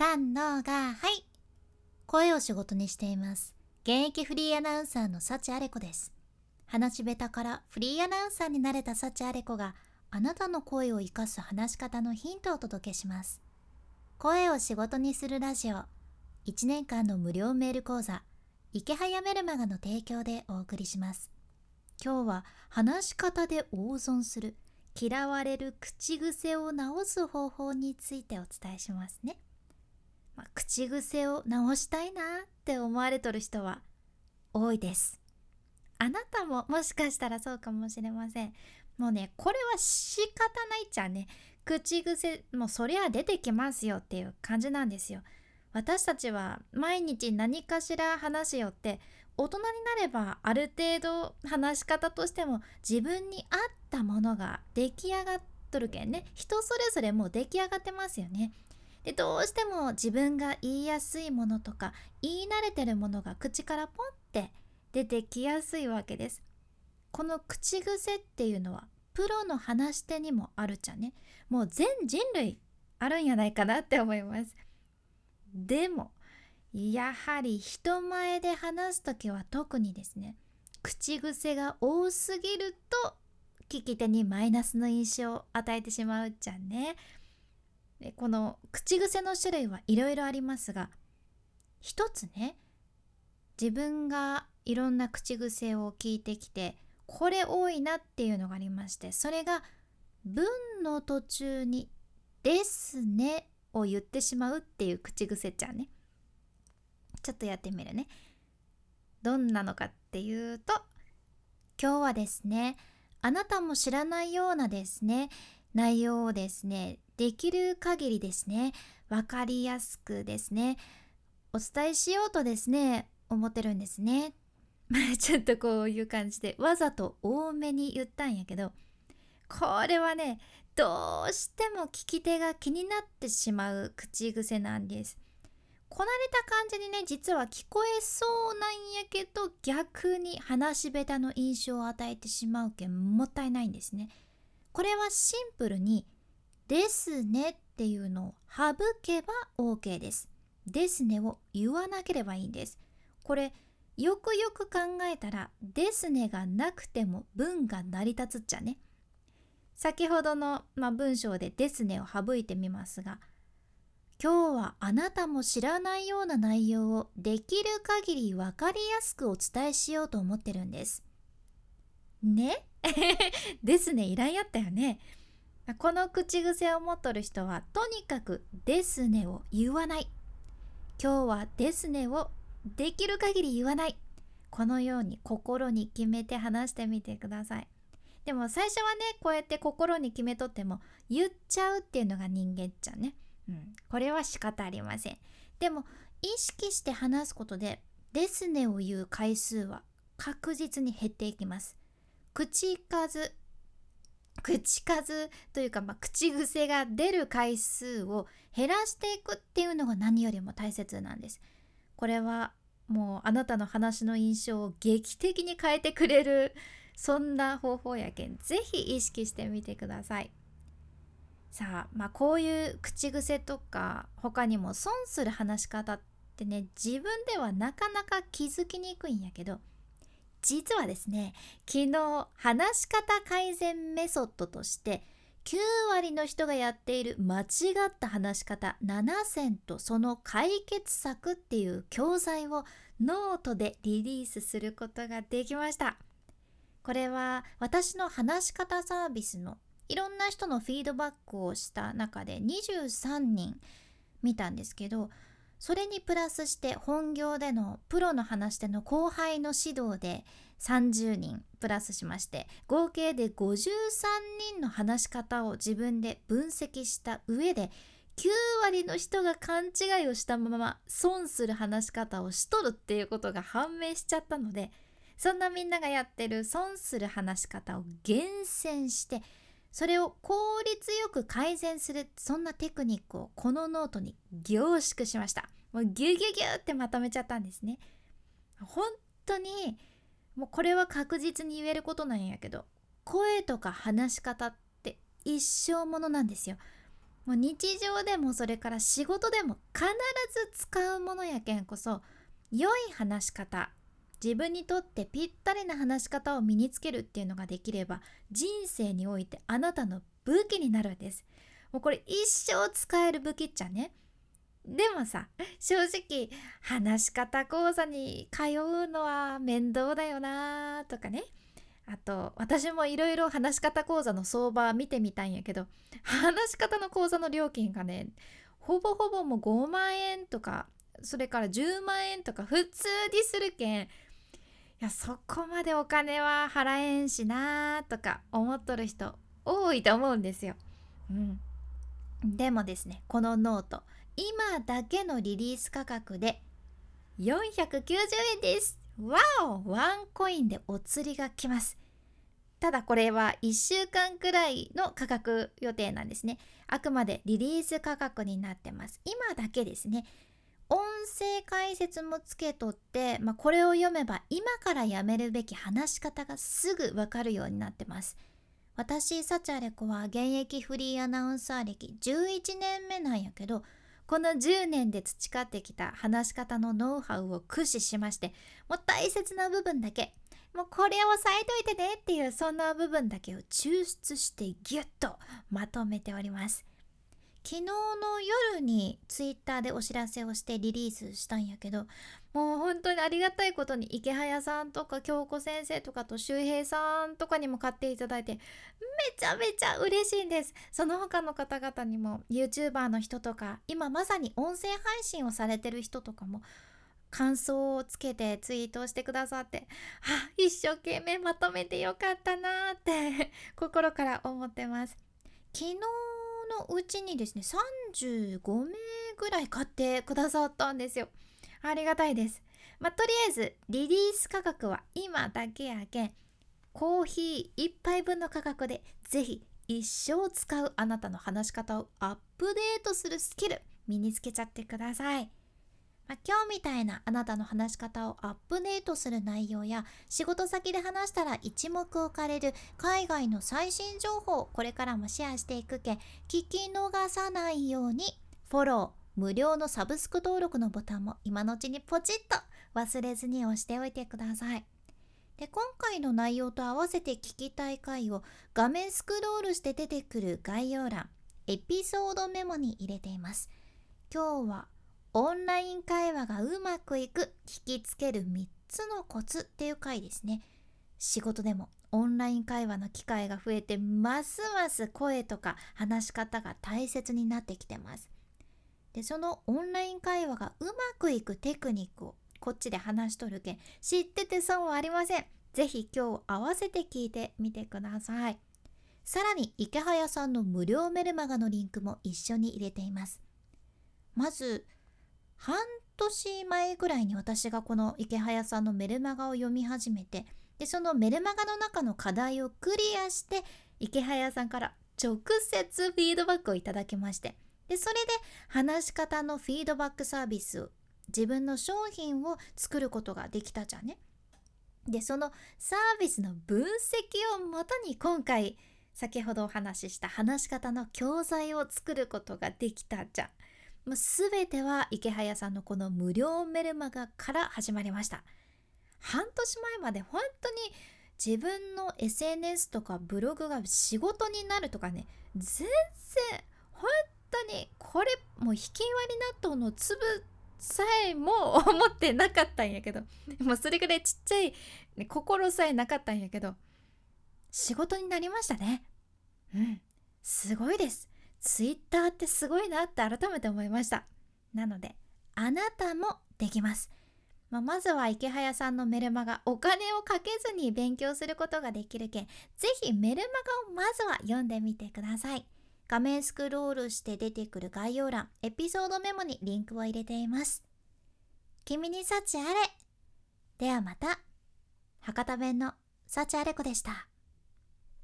三のがはい。声を仕事にしています。現役フリーアナウンサーの幸あれ子です。話し下手からフリーアナウンサーになれた幸あれ子があなたの声を生かす話し方のヒントをお届けします。声を仕事にするラジオ。1年間の無料メール講座。池早メルマガの提供でお送りします。今日は話し方で大損する。嫌われる口癖を直す方法についてお伝えしますね、まあ、口癖を直したいなって思われとる人は多いです。あなたももしかしたらそうかもしれません。もうねこれは仕方ないっちゃね。口癖もうそりゃ出てきますよっていう感じなんですよ。私たちは毎日何かしら話しよって大人になればある程度話し方としても自分に合ったものが出来上がっとるけんね。人それぞれもう出来上がってますよね。でどうしても自分が言いやすいものとか言い慣れてるものが口からポンって出てきやすいわけです。この口癖っていうのはプロの話し手にもあるじゃねもう全人類あるんやないかなって思います。でもやはり人前で話す時は特にですね口癖が多すぎると聞き手にマイナスの印象を与えてしまうじゃんね。でこの口癖の種類はいろいろありますが一つね自分がいろんな口癖を聞いてきてこれ多いなっていうのがありましてそれが文の途中に「ですね」を言ってしまうっていう口癖ちゃんね。ちょっとやってみるね。どんなのかっていうと今日はですねあなたも知らないようなですね内容をですねできる限りですね分かりやすくですねお伝えしようとですね思ってるんですね。ちょっとこういう感じでわざと多めに言ったんやけどこれはねどうしても聞き手が気になってしまう口癖なんです。こなれた感じにね実は聞こえそうなんやけど逆に話し下手の印象を与えてしまうけんもったいないんですね。これはシンプルに「ですね」っていうのを省けば OK です。ですねを言わなければいいんです。これよくよく考えたら「ですね」がなくても文が成り立つっちゃね。先ほどの、まあ、文章で「ですね」を省いてみますが今日はあなたも知らないような内容をできる限り分かりやすくお伝えしようと思ってるんです。ね ですねいらんやったよね。この口癖を持っとる人はとにかく「ですね」を言わない。今日は「ですね」をできる限り言わない。このように心に決めて話してみてください。でも最初はねこうやって心に決めとっても言っちゃうっていうのが人間っちゃね。うん、これは仕方ありません。でも意識して話すことで「ですね」を言う回数は確実に減っていきます。口数口数というか、まあ、口癖が出る回数を減らしていくっていうのが何よりも大切なんです。これはもうあなたの話の印象を劇的に変えてくれるそんな方法やけん是非意識してみてください。さあまあこういう口癖とか他にも損する話し方ってね自分ではなかなか気づきにくいんやけど実はですね昨日話し方改善メソッドとして9割の人がやっている間違った話し方7選とその解決策っていう教材をノートでリリースすることができました。これは私の話し方サービスのいろんな人のフィードバックをした中で23人見たんですけどそれにプラスして本業でのプロの話し手の後輩の指導で30人プラスしまして合計で53人の話し方を自分で分析した上で9割の人が勘違いをしたまま損する話し方をしとるっていうことが判明しちゃったのでそんなみんながやってる損する話し方を厳選してそれを効率よく改善するそんなテクニックをこのノートに凝縮しました。もうギュギュギュってまとめちゃったんですね。本当にもうこれは確実に言えることなんやけど声とか話し方って一生ものなんですよ。もう日常でもそれから仕事でも必ず使うものやけんこそ良い話し方自分にとってぴったりな話し方を身につけるっていうのができれば人生においてあなたの武器になるんです。もうこれ一生使える武器っちゃね。でもさ正直話し方講座に通うのは面倒だよなとかね。あと私もいろいろ話し方講座の相場見てみたんやけど話し方の講座の料金がねほぼほぼもう5万円とかそれから10万円とか普通にするけんやそこまでお金は払えんしなーとか思っとる人多いと思うんですよ。うん、でもですねこのノート今だけのリリース価格で490円です。わおワンコインでお釣りが来ます。ただこれは1週間くらいの価格予定なんですね。あくまでリリース価格になってます。今だけですね。音声解説もつけとって、まあ、これを読めば今からやめるべき話し方がすぐわかるようになってます。私、サチャレコは現役フリーアナウンサー歴11年目なんやけど、この10年で培ってきた話し方のノウハウを駆使しまして、もう大切な部分だけ、もうこれを押さえといてねっていうそんな部分だけを抽出してギュッとまとめております。昨日の夜にツイッターでお知らせをしてリリースしたんやけどもう本当にありがたいことに池早さんとか京子先生とかと周平さんとかにも買っていただいてめちゃめちゃ嬉しいんです。その他の方々にも YouTuber の人とか今まさに音声配信をされてる人とかも感想をつけてツイートをしてくださってあ一生懸命まとめてよかったなって心から思ってます。昨日のうちにですね35名ぐらい買ってくださったんですよ。ありがたいです。まあ、とりあえずリリース価格は今だけやけんコーヒー1杯分の価格でぜひ一生使うあなたの話し方をアップデートするスキル身につけちゃってください。今日みたいなあなたの話し方をアップデートする内容や仕事先で話したら一目置かれる海外の最新情報をこれからもシェアしていくけ聞き逃さないようにフォロー無料のサブスク登録のボタンも今のうちにポチッと忘れずに押しておいてください。で今回の内容と合わせて聞きたい回を画面スクロールして出てくる概要欄エピソードメモに入れています。今日はオンライン会話がうまくいく聞きつける3つのコツっていう回ですね。仕事でもオンライン会話の機会が増えてますます声とか話し方が大切になってきてます。でそのオンライン会話がうまくいくテクニックをこっちで話しとるけん知ってて損はありません。ぜひ今日合わせて聞いてみてください。さらに池早さんの無料メルマガのリンクも一緒に入れています。まず半年前ぐらいに私がこの池早さんのメルマガを読み始めてでそのメルマガの中の課題をクリアして池早さんから直接フィードバックをいただきましてでそれで話し方のフィードバックサービスを自分の商品を作ることができたじゃんね。でそのサービスの分析をもとに今回先ほどお話しした話し方の教材を作ることができたじゃん。もう全ては池早さんのこの無料メルマガから始まりました。半年前まで本当に自分の SNS とかブログが仕事になるとかね全然本当にこれもう引き割り納豆の粒さえも思ってなかったんやけどもうそれぐらいちっちゃい、ね、心さえなかったんやけど仕事になりましたね。うんすごいです。ツイッターってすごいなって改めて思いました。なのであなたもできます、まあ、まずは池早さんのメルマガお金をかけずに勉強することができるけんぜひメルマガをまずは読んでみてください。画面スクロールして出てくる概要欄エピソードメモにリンクを入れています。君に幸あれ。ではまた。博多弁の幸あれ子でした。